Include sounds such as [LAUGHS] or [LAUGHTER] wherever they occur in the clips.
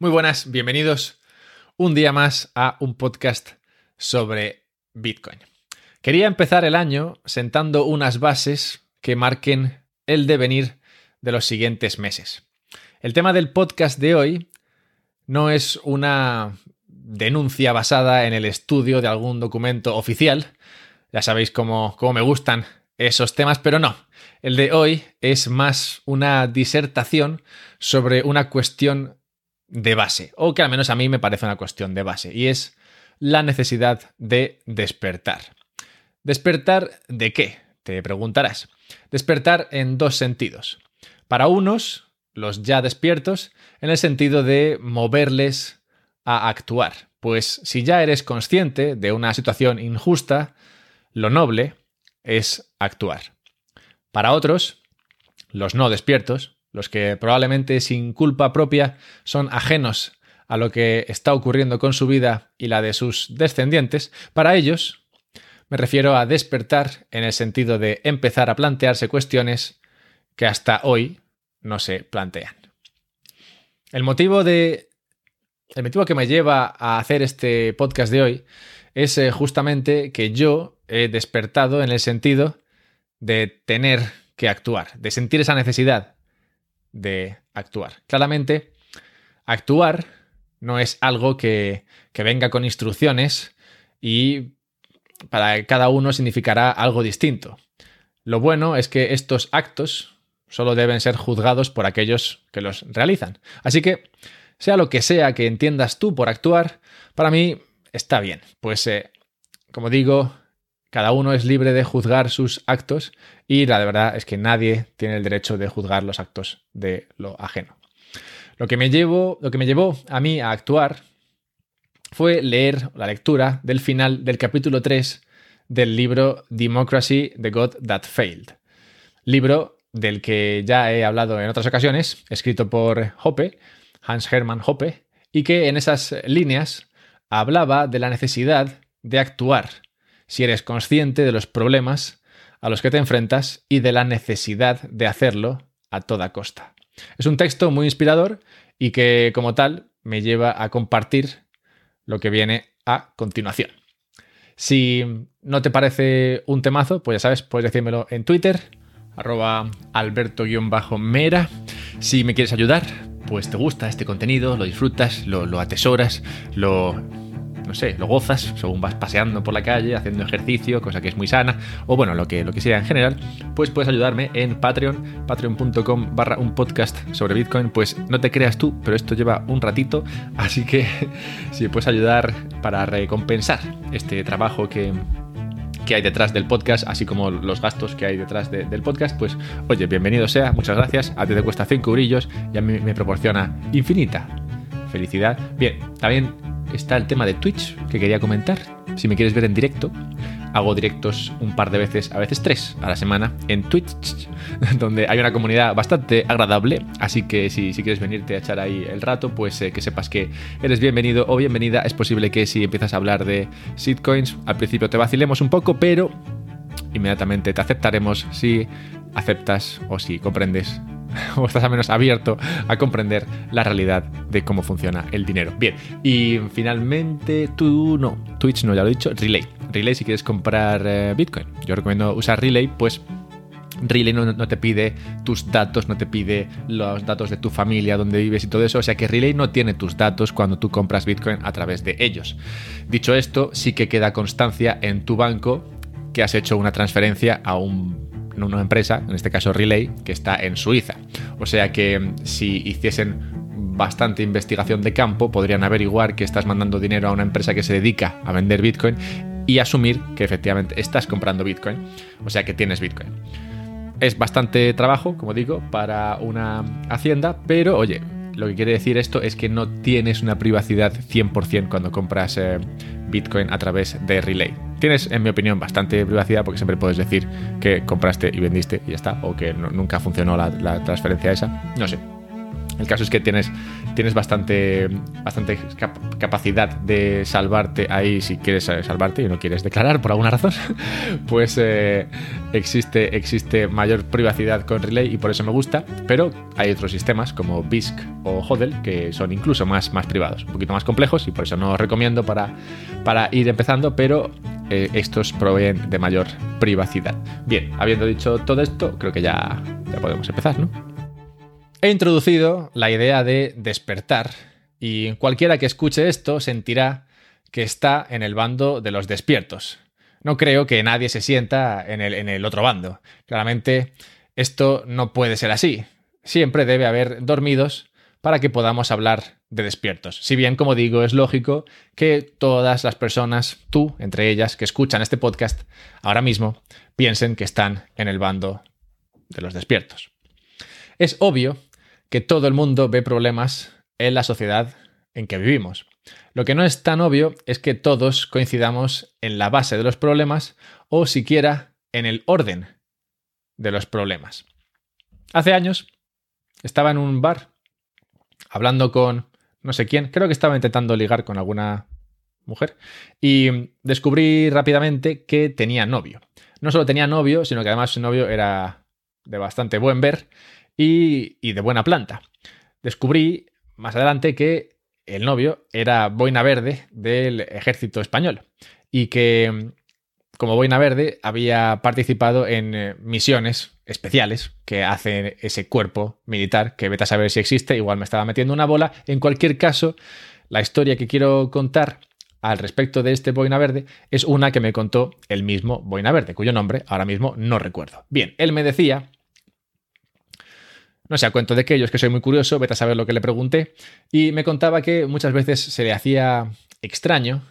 Muy buenas, bienvenidos un día más a un podcast sobre Bitcoin. Quería empezar el año sentando unas bases que marquen el devenir de los siguientes meses. El tema del podcast de hoy no es una denuncia basada en el estudio de algún documento oficial. Ya sabéis cómo, cómo me gustan esos temas, pero no. El de hoy es más una disertación sobre una cuestión de base, o que al menos a mí me parece una cuestión de base, y es la necesidad de despertar. ¿Despertar de qué? Te preguntarás. Despertar en dos sentidos. Para unos, los ya despiertos, en el sentido de moverles a actuar. Pues si ya eres consciente de una situación injusta, lo noble es actuar. Para otros, los no despiertos, los que probablemente sin culpa propia son ajenos a lo que está ocurriendo con su vida y la de sus descendientes, para ellos me refiero a despertar en el sentido de empezar a plantearse cuestiones que hasta hoy no se plantean. El motivo de el motivo que me lleva a hacer este podcast de hoy es eh, justamente que yo he despertado en el sentido de tener que actuar, de sentir esa necesidad de actuar. Claramente, actuar no es algo que, que venga con instrucciones y para cada uno significará algo distinto. Lo bueno es que estos actos solo deben ser juzgados por aquellos que los realizan. Así que, sea lo que sea que entiendas tú por actuar, para mí está bien. Pues, eh, como digo, cada uno es libre de juzgar sus actos y la verdad es que nadie tiene el derecho de juzgar los actos de lo ajeno. Lo que me, llevó, lo que me llevó a mí a actuar fue leer la lectura del final del capítulo 3 del libro Democracy, the God That Failed. Libro del que ya he hablado en otras ocasiones, escrito por Hoppe, Hans Hermann Hoppe, y que en esas líneas hablaba de la necesidad de actuar si eres consciente de los problemas a los que te enfrentas y de la necesidad de hacerlo a toda costa. Es un texto muy inspirador y que como tal me lleva a compartir lo que viene a continuación. Si no te parece un temazo, pues ya sabes, puedes decírmelo en Twitter, arroba alberto-mera. Si me quieres ayudar, pues te gusta este contenido, lo disfrutas, lo, lo atesoras, lo no sé, lo gozas según vas paseando por la calle, haciendo ejercicio, cosa que es muy sana, o bueno, lo que, lo que sea en general, pues puedes ayudarme en Patreon, patreon.com barra un podcast sobre Bitcoin. Pues no te creas tú, pero esto lleva un ratito, así que [LAUGHS] si puedes ayudar para recompensar este trabajo que, que hay detrás del podcast, así como los gastos que hay detrás del podcast, pues oye, bienvenido sea, muchas gracias. A ti te cuesta 5 eurillos y a mí me proporciona infinita felicidad. Bien, también está el tema de Twitch que quería comentar. Si me quieres ver en directo, hago directos un par de veces, a veces tres a la semana en Twitch, [LAUGHS] donde hay una comunidad bastante agradable. Así que si, quieres venirte a echar ahí el rato, pues eh, que sepas que eres bienvenido o bienvenida. Es posible que si empiezas a hablar de shitcoins, al principio te vacilemos un poco, pero inmediatamente te aceptaremos si aceptas o si comprendes [LAUGHS] o estás al menos abierto a comprender la realidad de cómo funciona el dinero. Bien, y finalmente tú no, Twitch no, ya lo he dicho, Relay. Relay si quieres comprar eh, Bitcoin. Yo recomiendo usar Relay, pues Relay no, no, te pide tus datos, no te pide los datos de tu familia, donde vives y todo eso. O sea que Relay no tiene tus datos cuando tú compras Bitcoin a través de ellos. Dicho esto, sí que queda constancia en tu banco que has hecho una transferencia a un una empresa, en este caso Relay, que está en Suiza. O sea que mm, si hiciesen bastante investigación de campo, podrían averiguar que estás mandando dinero a una empresa que se dedica a vender Bitcoin y asumir que efectivamente estás comprando Bitcoin, o sea que tienes Bitcoin. Es bastante trabajo, como digo, para una hacienda, pero oye, lo que quiere decir esto es que no tienes una privacidad 100% cuando compras eh, Bitcoin a través de Relay. Tienes, en mi opinión, bastante privacidad porque siempre puedes decir que compraste y vendiste y ya está, o que nunca funcionó la, transferencia esa. No sé. El caso es que tienes, tienes bastante, bastante capacidad de salvarte ahí si quieres eh, salvarte y no quieres declarar por alguna razón. [LAUGHS] Pues eh, existe, existe mayor privacidad con Relay y por eso me gusta. Pero hay otros sistemas como BISC o HODL que son incluso más, más privados, un poquito más complejos y por eso no os recomiendo para, para ir empezando. Pero eh, estos proveen de mayor privacidad. Bien, habiendo dicho todo esto, creo que ya, ya podemos empezar, ¿no? He introducido la idea de despertar y cualquiera que escuche esto sentirá que está en el bando de los despiertos. No creo que nadie se sienta en el, otro bando. Claramente esto no puede ser así. Siempre debe haber dormidos para que podamos hablar de despiertos. Si bien, como digo, es lógico que todas las personas, tú entre ellas, que escuchan este podcast ahora mismo, piensen que están en el bando de los despiertos. Es obvio que todo el mundo ve problemas en la sociedad en que vivimos. Lo que no es tan obvio es que todos coincidamos en la base de los problemas o siquiera en el orden de los problemas. Hace años estaba en un bar hablando con no sé quién, creo que estaba intentando ligar con alguna mujer y descubrí rápidamente que tenía novio. No solo tenía novio, sino que además su novio era de bastante buen ver y, de buena planta. Descubrí más adelante que el novio era boina verde del ejército español y que como boina verde había participado en eh, misiones especiales que hace ese cuerpo militar que vete a saber si existe, igual me estaba metiendo una bola. En cualquier caso, la historia que quiero contar al respecto de este boina verde es una que me contó el mismo boina verde, cuyo nombre ahora mismo no recuerdo. Bien, él me decía no sé, cuento de aquellos que soy muy curioso, vete a saber lo que le pregunté, y me contaba que muchas veces se le hacía extraño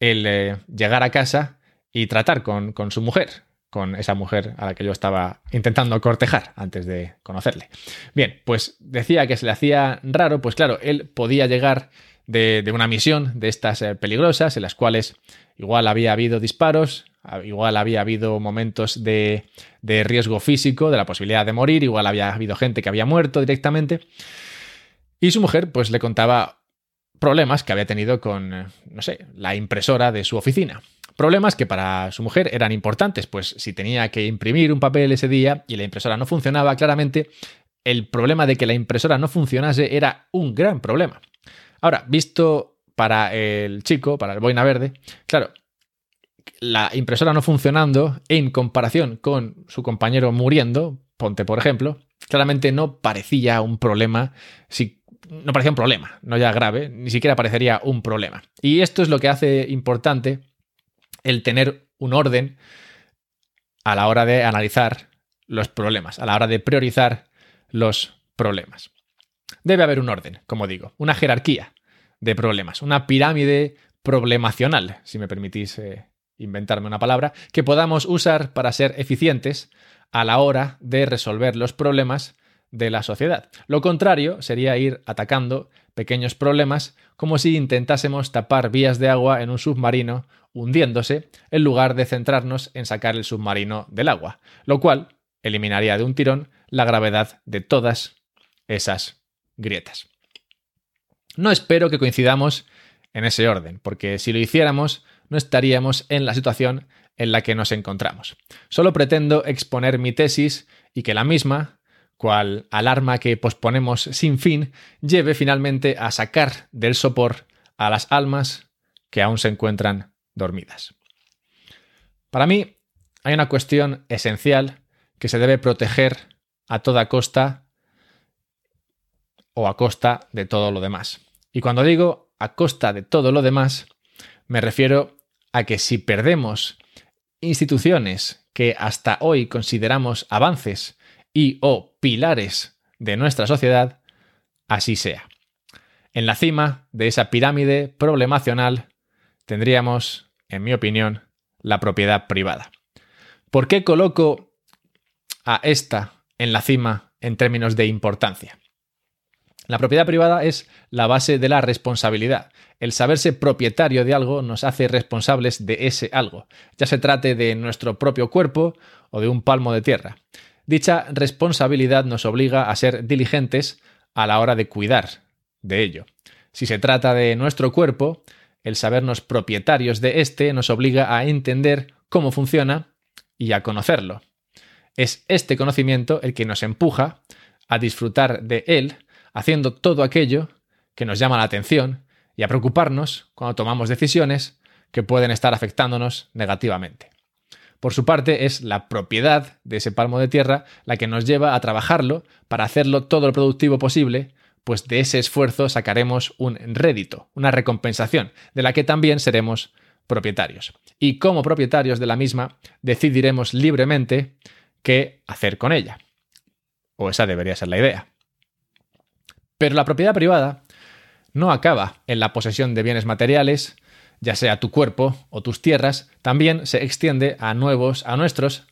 el eh, llegar a casa y tratar con, con, su mujer, con esa mujer a la que yo estaba intentando cortejar antes de conocerle. Bien, pues decía que se le hacía raro, pues claro, él podía llegar de, de una misión de estas eh, peligrosas, en las cuales igual había habido disparos, Igual había habido momentos de, riesgo físico, de la posibilidad de morir, igual había habido gente que había muerto directamente. Y su mujer pues le contaba problemas que había tenido con, no sé, la impresora de su oficina. Problemas que para su mujer eran importantes, pues si tenía que imprimir un papel ese día y la impresora no funcionaba, claramente el problema de que la impresora no funcionase era un gran problema. Ahora, visto para el chico, para el boina verde, claro, la impresora no funcionando en comparación con su compañero muriendo, ponte por ejemplo, claramente no parecía un problema, si, no parecía un problema, no ya grave, ni siquiera parecería un problema. Y esto es lo que hace importante el tener un orden a la hora de analizar los problemas, a la hora de priorizar los problemas. Debe haber un orden, como digo, una jerarquía de problemas, una pirámide problemacional, si me permitís eh, inventarme una palabra, que podamos usar para ser eficientes a la hora de resolver los problemas de la sociedad. Lo contrario sería ir atacando pequeños problemas como si intentásemos tapar vías de agua en un submarino hundiéndose en lugar de centrarnos en sacar el submarino del agua, lo cual eliminaría de un tirón la gravedad de todas esas grietas. No espero que coincidamos en ese orden, porque si lo hiciéramos no estaríamos en la situación en la que nos encontramos. Solo pretendo exponer mi tesis y que la misma, cual alarma que posponemos sin fin, lleve finalmente a sacar del sopor a las almas que aún se encuentran dormidas. Para mí, hay una cuestión esencial que se debe proteger a toda costa o a costa de todo lo demás. Y cuando digo a costa de todo lo demás, me refiero a que si perdemos instituciones que hasta hoy consideramos avances y o pilares de nuestra sociedad, así sea. En la cima de esa pirámide problemacional tendríamos, en mi opinión, la propiedad privada. ¿Por qué coloco a esta en la cima en términos de importancia? La propiedad privada es la base de la responsabilidad. El saberse propietario de algo nos hace responsables de ese algo, ya se trate de nuestro propio cuerpo o de un palmo de tierra. Dicha responsabilidad nos obliga a ser diligentes a la hora de cuidar de ello. Si se trata de nuestro cuerpo, el sabernos propietarios de éste nos obliga a entender cómo funciona y a conocerlo. Es este conocimiento el que nos empuja a disfrutar de él, haciendo todo aquello que nos llama la atención y a preocuparnos cuando tomamos decisiones que pueden estar afectándonos negativamente. Por su parte, es la propiedad de ese palmo de tierra la que nos lleva a trabajarlo para hacerlo todo lo productivo posible, pues de ese esfuerzo sacaremos un rédito, una recompensación, de la que también seremos propietarios. Y como propietarios de la misma, decidiremos libremente qué hacer con ella. O esa debería ser la idea. Pero la propiedad privada no acaba en la posesión de bienes materiales, ya sea tu cuerpo o tus tierras, también se extiende a nuevos, a nuestros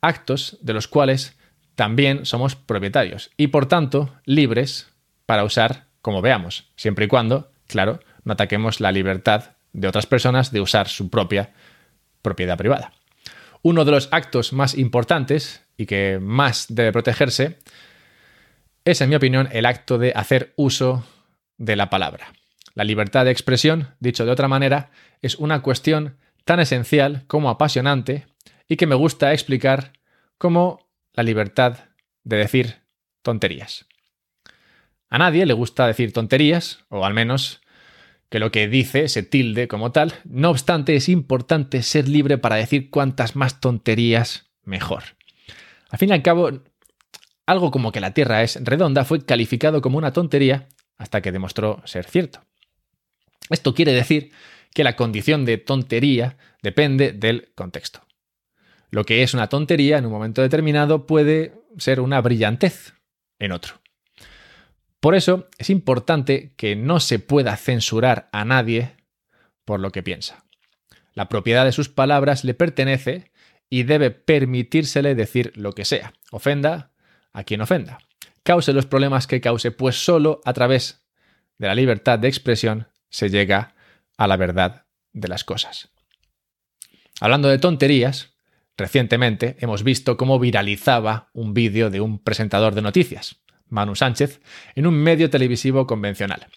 actos de los cuales también somos propietarios y por tanto libres para usar como veamos, siempre y cuando, claro, no ataquemos la libertad de otras personas de usar su propia propiedad privada. Uno de los actos más importantes y que más debe protegerse es, en mi opinión, el acto de hacer uso de la palabra. La libertad de expresión, dicho de otra manera, es una cuestión tan esencial como apasionante y que me gusta explicar como la libertad de decir tonterías. A nadie le gusta decir tonterías, o al menos que lo que dice se tilde como tal. No obstante, es importante ser libre para decir cuantas más tonterías mejor. Al fin y al cabo, algo como que la Tierra es redonda fue calificado como una tontería hasta que demostró ser cierto. Esto quiere decir que la condición de tontería depende del contexto. Lo que es una tontería en un momento determinado puede ser una brillantez en otro. Por eso es importante que no se pueda censurar a nadie por lo que piensa. La propiedad de sus palabras le pertenece y debe permitírsele decir lo que sea, ofenda a quien ofenda, cause los problemas que cause, pues solo a través de la libertad de expresión se llega a la verdad de las cosas. Hablando de tonterías, recientemente hemos visto cómo viralizaba un vídeo de un presentador de noticias, Manu Sánchez, en un medio televisivo convencional.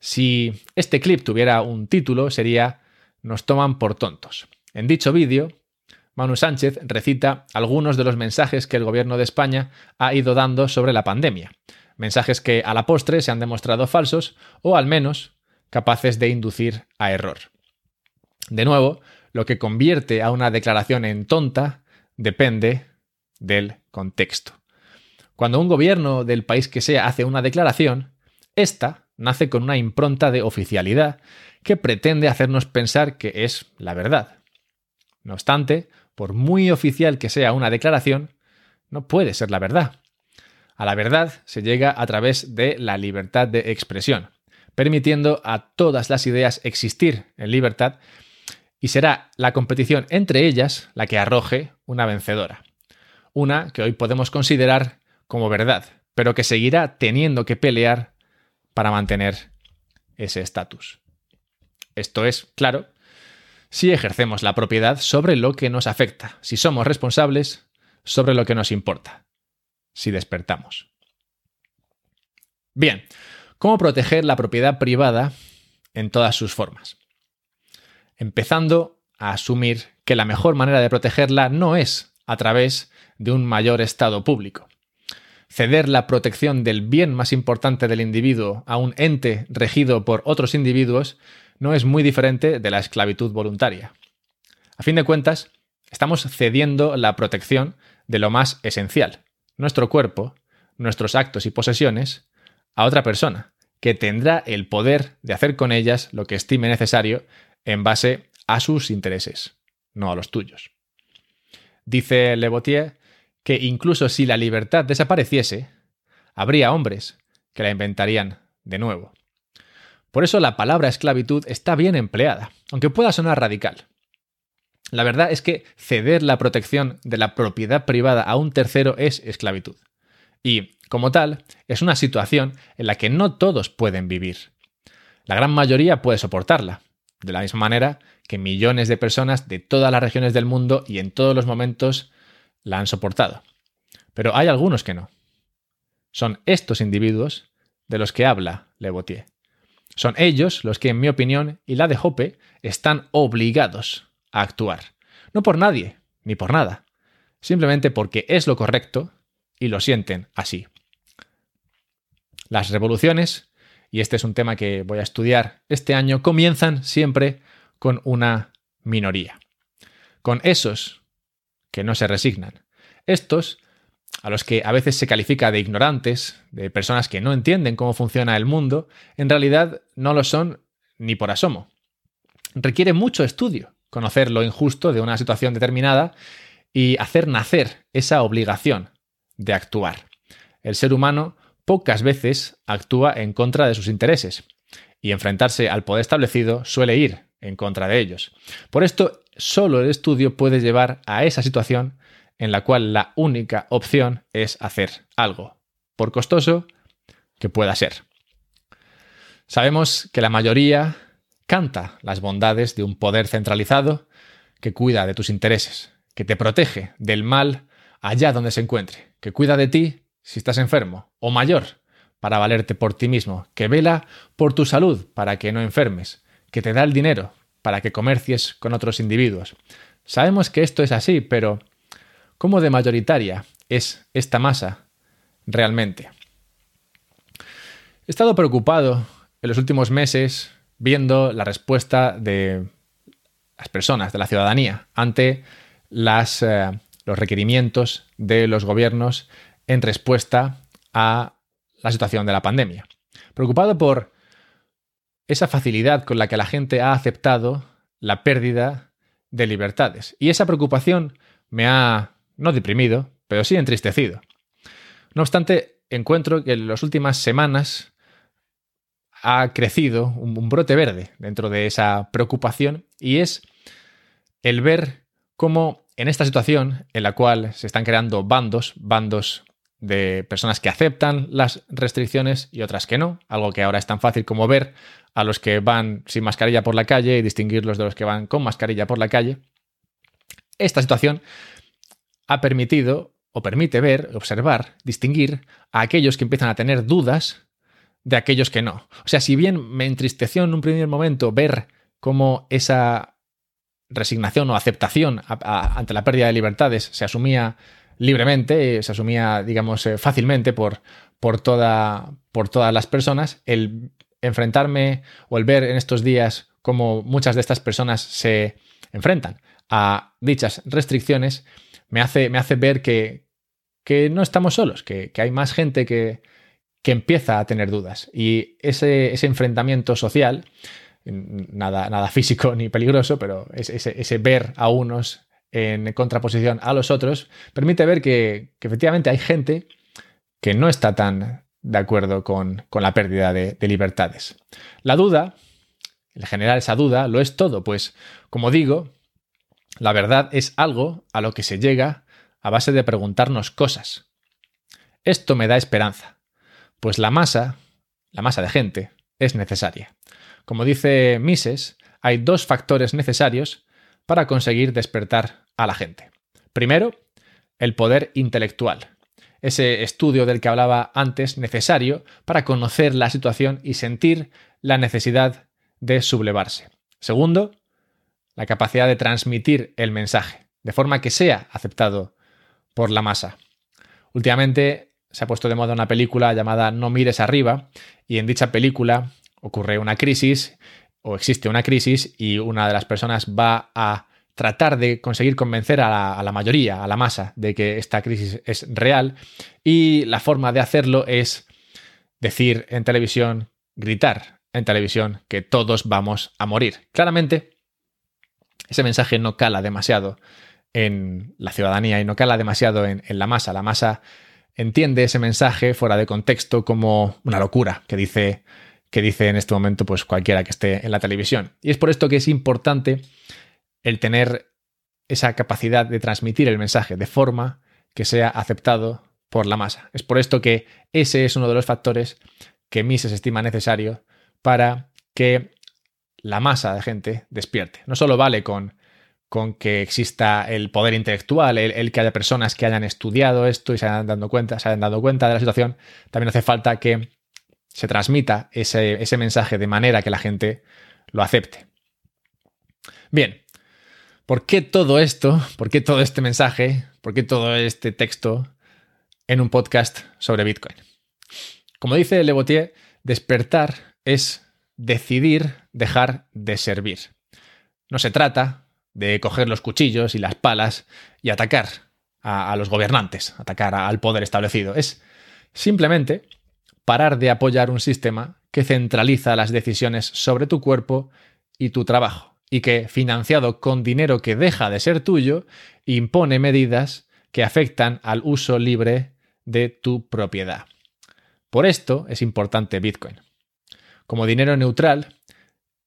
Si este clip tuviera un título sería Nos toman por tontos. En dicho vídeo, Manu Sánchez recita algunos de los mensajes que el gobierno de España ha ido dando sobre la pandemia. Mensajes que a la postre se han demostrado falsos o al menos capaces de inducir a error. De nuevo, lo que convierte a una declaración en tonta depende del contexto. Cuando un gobierno del país que sea hace una declaración, esta nace con una impronta de oficialidad que pretende hacernos pensar que es la verdad. No obstante, por muy oficial que sea una declaración, no puede ser la verdad. A la verdad se llega a través de la libertad de expresión, permitiendo a todas las ideas existir en libertad y será la competición entre ellas la que arroje una vencedora. Una que hoy podemos considerar como verdad, pero que seguirá teniendo que pelear para mantener ese estatus. Esto es, claro, si ejercemos la propiedad sobre lo que nos afecta, si somos responsables sobre lo que nos importa, si despertamos. Bien, ¿cómo proteger la propiedad privada en todas sus formas? Empezando a asumir que la mejor manera de protegerla no es a través de un mayor estado público ceder la protección del bien más importante del individuo a un ente regido por otros individuos no es muy diferente de la esclavitud voluntaria. A fin de cuentas, estamos cediendo la protección de lo más esencial, nuestro cuerpo, nuestros actos y posesiones, a otra persona, que tendrá el poder de hacer con ellas lo que estime necesario en base a sus intereses, no a los tuyos. Dice Le que incluso si la libertad desapareciese, habría hombres que la inventarían de nuevo. Por eso la palabra esclavitud está bien empleada, aunque pueda sonar radical. La verdad es que ceder la protección de la propiedad privada a un tercero es esclavitud. Y, como tal, es una situación en la que no todos pueden vivir. La gran mayoría puede soportarla, de la misma manera que millones de personas de todas las regiones del mundo y en todos los momentos la han soportado. Pero hay algunos que no. Son estos individuos de los que habla Le Botier. Son ellos los que, en mi opinión, y la de Hoppe, están obligados a actuar. No por nadie, ni por nada. Simplemente porque es lo correcto y lo sienten así. Las revoluciones, y este es un tema que voy a estudiar este año, comienzan siempre con una minoría. Con esos que no se resignan. Estos a los que a veces se califica de ignorantes, de personas que no entienden cómo funciona el mundo, en realidad no lo son ni por asomo. Requiere mucho estudio conocer lo injusto de una situación determinada y hacer nacer esa obligación de actuar. El ser humano pocas veces actúa en contra de sus intereses y enfrentarse al poder establecido suele ir en contra de ellos. Por esto, solo el estudio puede llevar a esa situación en la cual la única opción es hacer algo, por costoso que pueda ser. Sabemos que la mayoría canta las bondades de un poder centralizado que cuida de tus intereses, que te protege del mal allá donde se encuentre, que cuida de ti si estás enfermo o mayor para valerte por ti mismo, que vela por tu salud para que no enfermes, que te da el dinero para que comercies con otros individuos. Sabemos que esto es así, pero ¿Cómo de mayoritaria es esta masa realmente? He estado preocupado en los últimos meses viendo la respuesta de las personas, de la ciudadanía, ante eh, los requerimientos de los gobiernos en respuesta a la situación de la pandemia. Preocupado por esa facilidad con la que la gente ha aceptado la pérdida de libertades. Y esa preocupación me ha no deprimido, pero sí entristecido. No obstante, encuentro que en las últimas semanas ha crecido un, brote verde dentro de esa preocupación y es el ver cómo en esta situación en la cual se están creando bandos, bandos de personas que aceptan las restricciones y otras que no, algo que ahora es tan fácil como ver a los que van sin mascarilla por la calle y distinguirlos de los que van con mascarilla por la calle. Esta situación ha permitido o permite ver, observar, distinguir a aquellos que empiezan a tener dudas de aquellos que no. O sea, si bien me entristeció en un primer momento ver cómo esa resignación o aceptación ante la pérdida de libertades se asumía libremente, se asumía, digamos, eh, fácilmente por, por, toda, por todas las personas, el enfrentarme o el ver en estos días cómo muchas de estas personas se enfrentan a dichas restricciones, me hace, me hace ver que, no estamos solos, que, hay más gente que, empieza a tener dudas. Y ese, enfrentamiento social, nada, nada, físico [LAUGHS] ni peligroso, pero ese, ver a unos en contraposición a los otros, permite ver que, efectivamente hay gente que no está tan de acuerdo con, la pérdida de, de libertades. La duda, en general esa duda, lo es todo, pues como digo, la verdad es algo a lo que se llega a base de preguntarnos cosas. Esto me da esperanza, pues la masa, la masa de gente, es necesaria. Como dice Mises, hay dos factores necesarios para conseguir despertar a la gente. Primero, el poder intelectual, ese estudio del que hablaba antes necesario para conocer la situación y sentir la necesidad de sublevarse. Segundo, la capacidad de transmitir el mensaje, de forma que sea aceptado por la masa. Últimamente se ha puesto de moda una película llamada No mires arriba, y en dicha película ocurre una crisis, o existe una crisis, y una de las personas va a tratar de conseguir convencer a la, a la, mayoría, a la masa, de que esta crisis es real. Y la forma de hacerlo es decir en televisión, gritar en televisión que todos vamos a morir. Claramente, ese mensaje no cala demasiado en la ciudadanía y no cala demasiado en, la masa. La masa entiende ese mensaje fuera de contexto como una locura que dice, que dice en este momento pues cualquiera que esté en la televisión. Y es por esto que es importante el tener esa capacidad de transmitir el mensaje de forma que sea aceptado por la masa. Es por esto que ese es uno de los factores que Mises estima necesario para que la masa de gente despierte. No solo vale con, con que exista el poder intelectual, el, que haya personas que hayan estudiado esto y se hayan, dado cuenta, se hayan dado cuenta de la situación, también hace falta que se transmita ese, ese mensaje de manera que la gente lo acepte. Bien, ¿por qué todo esto? ¿Por qué todo este mensaje? ¿Por qué todo este texto en un podcast sobre Bitcoin? Como dice Le Botier, despertar es decidir dejar de servir. No se trata de coger los cuchillos y las palas y atacar a, los gobernantes, atacar al poder establecido. Es simplemente parar de apoyar un sistema que centraliza las decisiones sobre tu cuerpo y tu trabajo, y que, financiado con dinero que deja de ser tuyo, impone medidas que afectan al uso libre de tu propiedad. Por esto es importante Bitcoin. Como dinero neutral,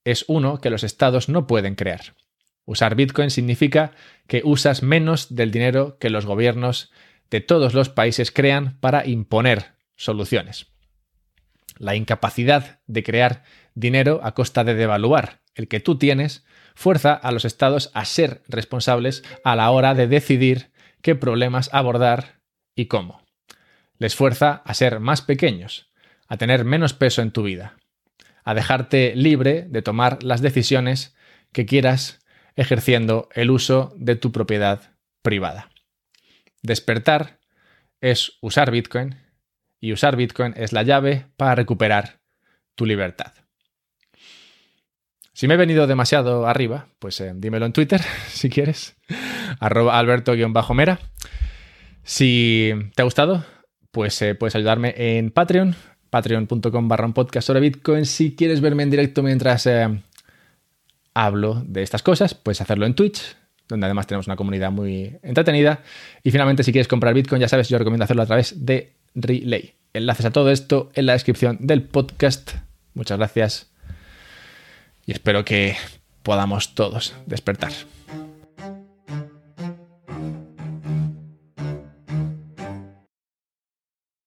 es uno que los estados no pueden crear. Usar Bitcoin significa que usas menos del dinero que los gobiernos de todos los países crean para imponer soluciones. La incapacidad de crear dinero a costa de devaluar el que tú tienes fuerza a los estados a ser responsables a la hora de decidir qué problemas abordar y cómo. Les fuerza a ser más pequeños, a tener menos peso en tu vida, a dejarte libre de tomar las decisiones que quieras ejerciendo el uso de tu propiedad privada. Despertar es usar Bitcoin y usar Bitcoin es la llave para recuperar tu libertad. Si me he venido demasiado arriba, pues eh, dímelo en Twitter, [LAUGHS] si quieres, arroba alberto-mera. Si te ha gustado, pues eh, puedes ayudarme en Patreon, patreon.com barra un podcast sobre Bitcoin. Si quieres verme en directo mientras eh, hablo de estas cosas, puedes hacerlo en Twitch, donde además tenemos una comunidad muy entretenida. Y finalmente, si quieres comprar Bitcoin, ya sabes, yo recomiendo hacerlo a través de Relay. Enlaces a todo esto en la descripción del podcast. Muchas gracias y espero que podamos todos despertar.